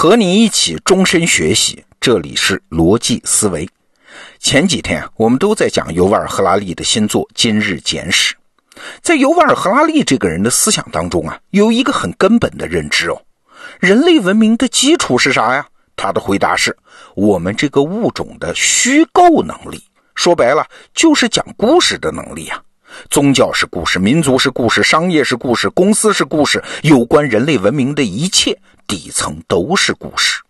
和你一起终身学习，这里是逻辑思维。前几天我们都在讲尤瓦尔·赫拉利的新作《今日简史》。在尤瓦尔·赫拉利这个人的思想当中啊，有一个很根本的认知哦：人类文明的基础是啥呀？他的回答是：我们这个物种的虚构能力。说白了，就是讲故事的能力啊。宗教是故事，民族是故事，商业是故事，公司是故事，有关人类文明的一切底层都是故事。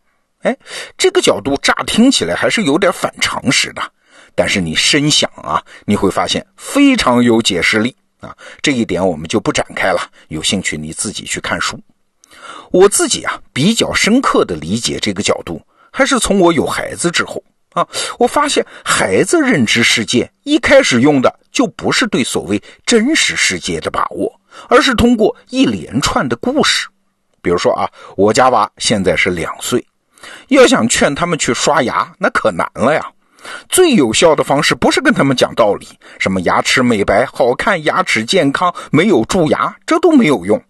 哎，这个角度乍听起来还是有点反常识的，但是你深想啊，你会发现非常有解释力啊。这一点我们就不展开了，有兴趣你自己去看书。我自己啊，比较深刻的理解这个角度，还是从我有孩子之后。啊，我发现孩子认知世界一开始用的就不是对所谓真实世界的把握，而是通过一连串的故事。比如说啊，我家娃现在是两岁，要想劝他们去刷牙，那可难了呀。最有效的方式不是跟他们讲道理，什么牙齿美白、好看、牙齿健康、没有蛀牙，这都没有用。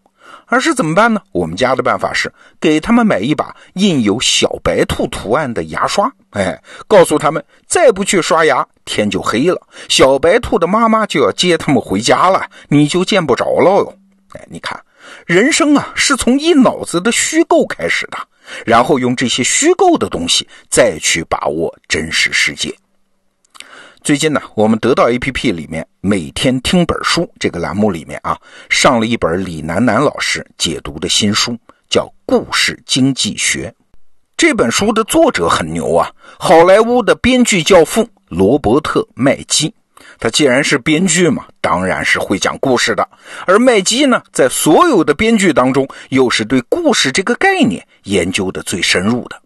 而是怎么办呢？我们家的办法是给他们买一把印有小白兔图案的牙刷，哎，告诉他们再不去刷牙，天就黑了，小白兔的妈妈就要接他们回家了，你就见不着了哟。哎，你看，人生啊，是从一脑子的虚构开始的，然后用这些虚构的东西再去把握真实世界。最近呢，我们得到 APP 里面每天听本书这个栏目里面啊，上了一本李楠楠老师解读的新书，叫《故事经济学》。这本书的作者很牛啊，好莱坞的编剧教父罗伯特麦基。他既然是编剧嘛，当然是会讲故事的。而麦基呢，在所有的编剧当中，又是对故事这个概念研究的最深入的。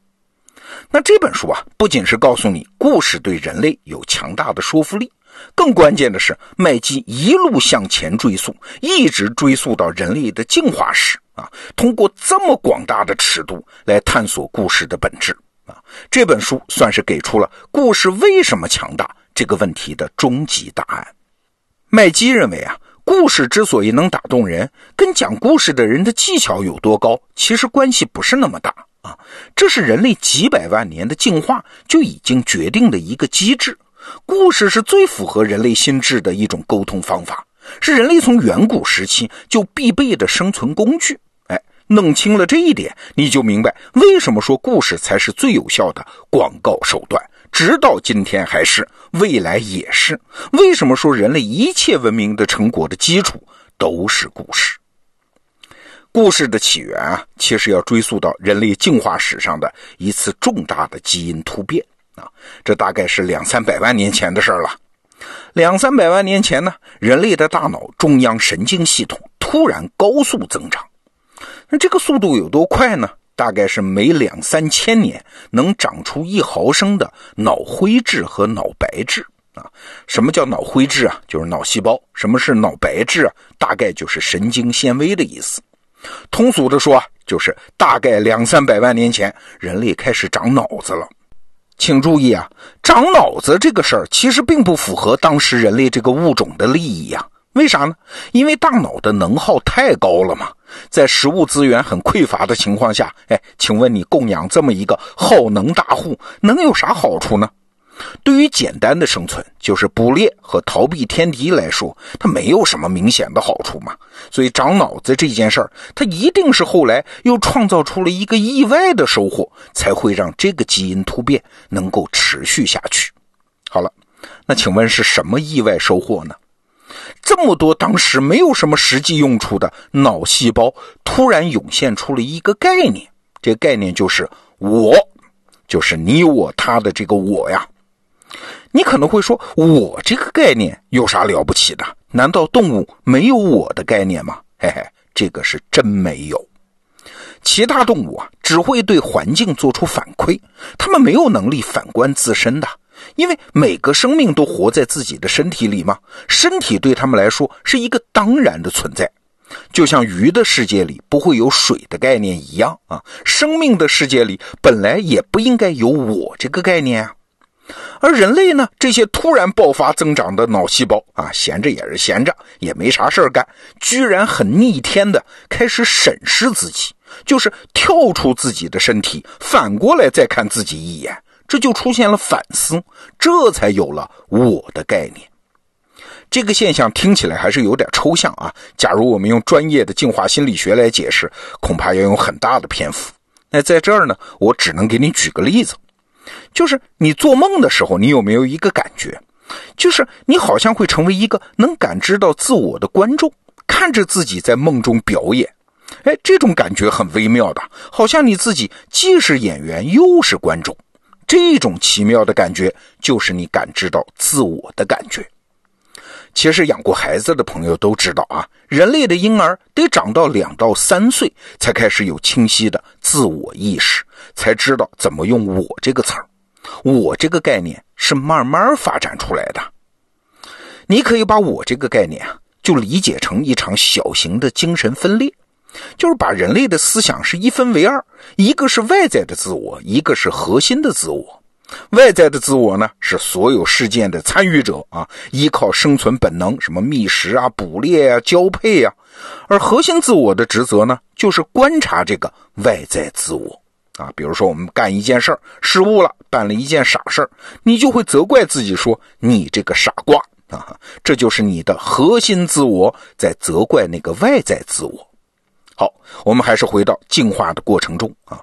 那这本书啊，不仅是告诉你故事对人类有强大的说服力，更关键的是，麦基一路向前追溯，一直追溯到人类的进化史啊，通过这么广大的尺度来探索故事的本质啊。这本书算是给出了故事为什么强大这个问题的终极答案。麦基认为啊，故事之所以能打动人，跟讲故事的人的技巧有多高，其实关系不是那么大。啊，这是人类几百万年的进化就已经决定的一个机制。故事是最符合人类心智的一种沟通方法，是人类从远古时期就必备的生存工具。哎，弄清了这一点，你就明白为什么说故事才是最有效的广告手段，直到今天还是，未来也是。为什么说人类一切文明的成果的基础都是故事？故事的起源啊，其实要追溯到人类进化史上的一次重大的基因突变啊，这大概是两三百万年前的事儿了。两三百万年前呢，人类的大脑中央神经系统突然高速增长，那这个速度有多快呢？大概是每两三千年能长出一毫升的脑灰质和脑白质啊。什么叫脑灰质啊？就是脑细胞。什么是脑白质啊？大概就是神经纤维的意思。通俗的说，就是大概两三百万年前，人类开始长脑子了。请注意啊，长脑子这个事儿其实并不符合当时人类这个物种的利益呀。为啥呢？因为大脑的能耗太高了嘛。在食物资源很匮乏的情况下，哎，请问你供养这么一个耗能大户，能有啥好处呢？对于简单的生存，就是捕猎和逃避天敌来说，它没有什么明显的好处嘛。所以长脑子这件事儿，它一定是后来又创造出了一个意外的收获，才会让这个基因突变能够持续下去。好了，那请问是什么意外收获呢？这么多当时没有什么实际用处的脑细胞，突然涌现出了一个概念，这个概念就是我，就是你我他的这个我呀。你可能会说，我这个概念有啥了不起的？难道动物没有我的概念吗？嘿嘿，这个是真没有。其他动物啊，只会对环境做出反馈，它们没有能力反观自身的，因为每个生命都活在自己的身体里嘛，身体对他们来说是一个当然的存在，就像鱼的世界里不会有水的概念一样啊，生命的世界里本来也不应该有我这个概念啊。而人类呢？这些突然爆发增长的脑细胞啊，闲着也是闲着，也没啥事干，居然很逆天的开始审视自己，就是跳出自己的身体，反过来再看自己一眼，这就出现了反思，这才有了我的概念。这个现象听起来还是有点抽象啊。假如我们用专业的进化心理学来解释，恐怕要用很大的篇幅。那在这儿呢，我只能给你举个例子，就是你做梦的时候，你有没有一个感觉，就是你好像会成为一个能感知到自我的观众，看着自己在梦中表演。哎，这种感觉很微妙的，好像你自己既是演员又是观众。这种奇妙的感觉，就是你感知到自我的感觉。其实养过孩子的朋友都知道啊，人类的婴儿得长到两到三岁才开始有清晰的自我意识，才知道怎么用“我”这个词儿。我这个概念是慢慢发展出来的。你可以把我这个概念啊，就理解成一场小型的精神分裂，就是把人类的思想是一分为二，一个是外在的自我，一个是核心的自我。外在的自我呢，是所有事件的参与者啊，依靠生存本能，什么觅食啊、捕猎啊、交配啊；而核心自我的职责呢，就是观察这个外在自我啊。比如说，我们干一件事儿失误了，办了一件傻事儿，你就会责怪自己说：“你这个傻瓜啊！”这就是你的核心自我在责怪那个外在自我。好，我们还是回到进化的过程中啊。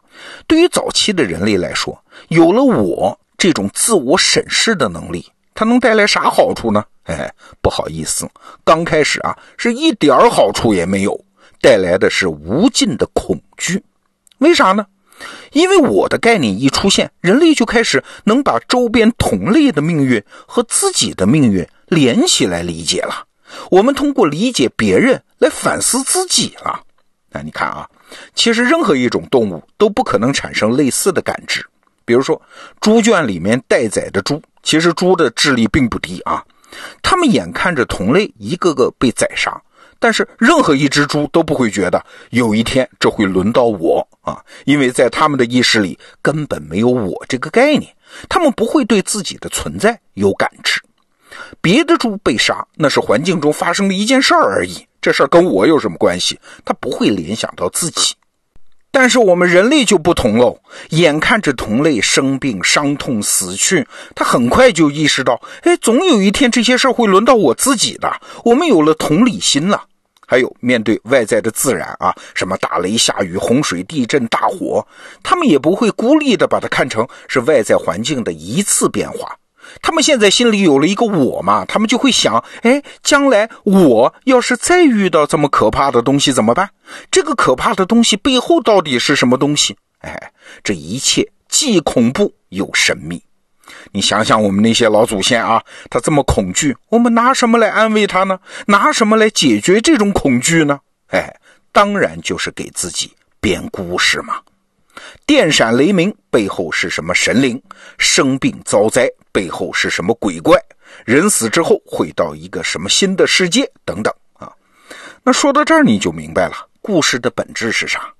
对于早期的人类来说，有了我这种自我审视的能力，它能带来啥好处呢？哎，不好意思，刚开始啊，是一点好处也没有，带来的是无尽的恐惧。为啥呢？因为我的概念一出现，人类就开始能把周边同类的命运和自己的命运连起来理解了。我们通过理解别人来反思自己了。那你看啊，其实任何一种动物都不可能产生类似的感知。比如说，猪圈里面待宰的猪，其实猪的智力并不低啊。他们眼看着同类一个个被宰杀，但是任何一只猪都不会觉得有一天这会轮到我啊，因为在他们的意识里根本没有我这个概念，他们不会对自己的存在有感知。别的猪被杀，那是环境中发生的一件事儿而已。这事儿跟我有什么关系？他不会联想到自己，但是我们人类就不同喽。眼看着同类生病、伤痛、死去，他很快就意识到：哎，总有一天这些事儿会轮到我自己的。我们有了同理心了。还有面对外在的自然啊，什么打雷、下雨、洪水、地震、大火，他们也不会孤立的把它看成是外在环境的一次变化。他们现在心里有了一个我嘛，他们就会想：哎，将来我要是再遇到这么可怕的东西怎么办？这个可怕的东西背后到底是什么东西？哎，这一切既恐怖又神秘。你想想，我们那些老祖先啊，他这么恐惧，我们拿什么来安慰他呢？拿什么来解决这种恐惧呢？哎，当然就是给自己编故事嘛。电闪雷鸣背后是什么神灵？生病遭灾背后是什么鬼怪？人死之后会到一个什么新的世界？等等啊！那说到这儿你就明白了，故事的本质是啥？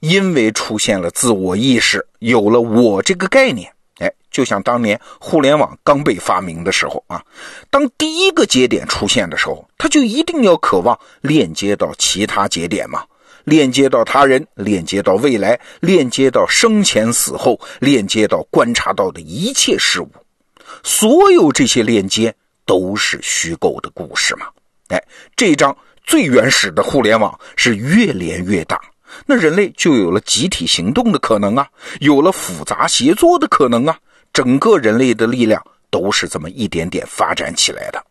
因为出现了自我意识，有了我这个概念，哎，就像当年互联网刚被发明的时候啊，当第一个节点出现的时候，它就一定要渴望链接到其他节点嘛。链接到他人，链接到未来，链接到生前死后，链接到观察到的一切事物，所有这些链接都是虚构的故事嘛？哎，这张最原始的互联网是越连越大，那人类就有了集体行动的可能啊，有了复杂协作的可能啊，整个人类的力量都是这么一点点发展起来的。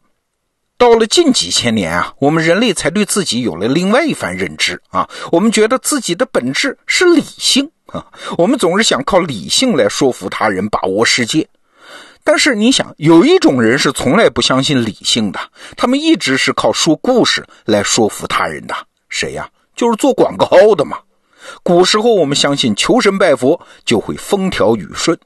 到了近几千年啊，我们人类才对自己有了另外一番认知啊。我们觉得自己的本质是理性啊，我们总是想靠理性来说服他人，把握世界。但是你想，有一种人是从来不相信理性的，他们一直是靠说故事来说服他人的。谁呀？就是做广告的嘛。古时候我们相信求神拜佛就会风调雨顺。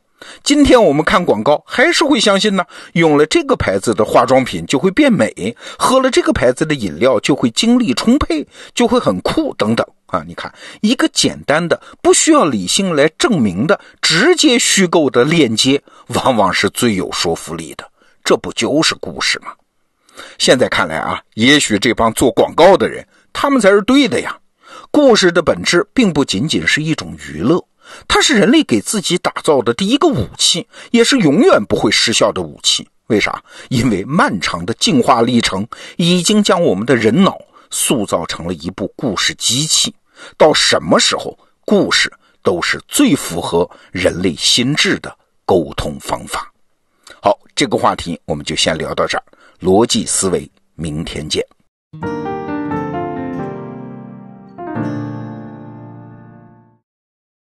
今天我们看广告还是会相信呢，用了这个牌子的化妆品就会变美，喝了这个牌子的饮料就会精力充沛，就会很酷等等啊！你看，一个简单的不需要理性来证明的直接虚构的链接，往往是最有说服力的。这不就是故事吗？现在看来啊，也许这帮做广告的人，他们才是对的呀。故事的本质并不仅仅是一种娱乐，它是人类给自己打造的第一个武器，也是永远不会失效的武器。为啥？因为漫长的进化历程已经将我们的人脑塑造成了一部故事机器。到什么时候，故事都是最符合人类心智的沟通方法。好，这个话题我们就先聊到这儿。逻辑思维，明天见。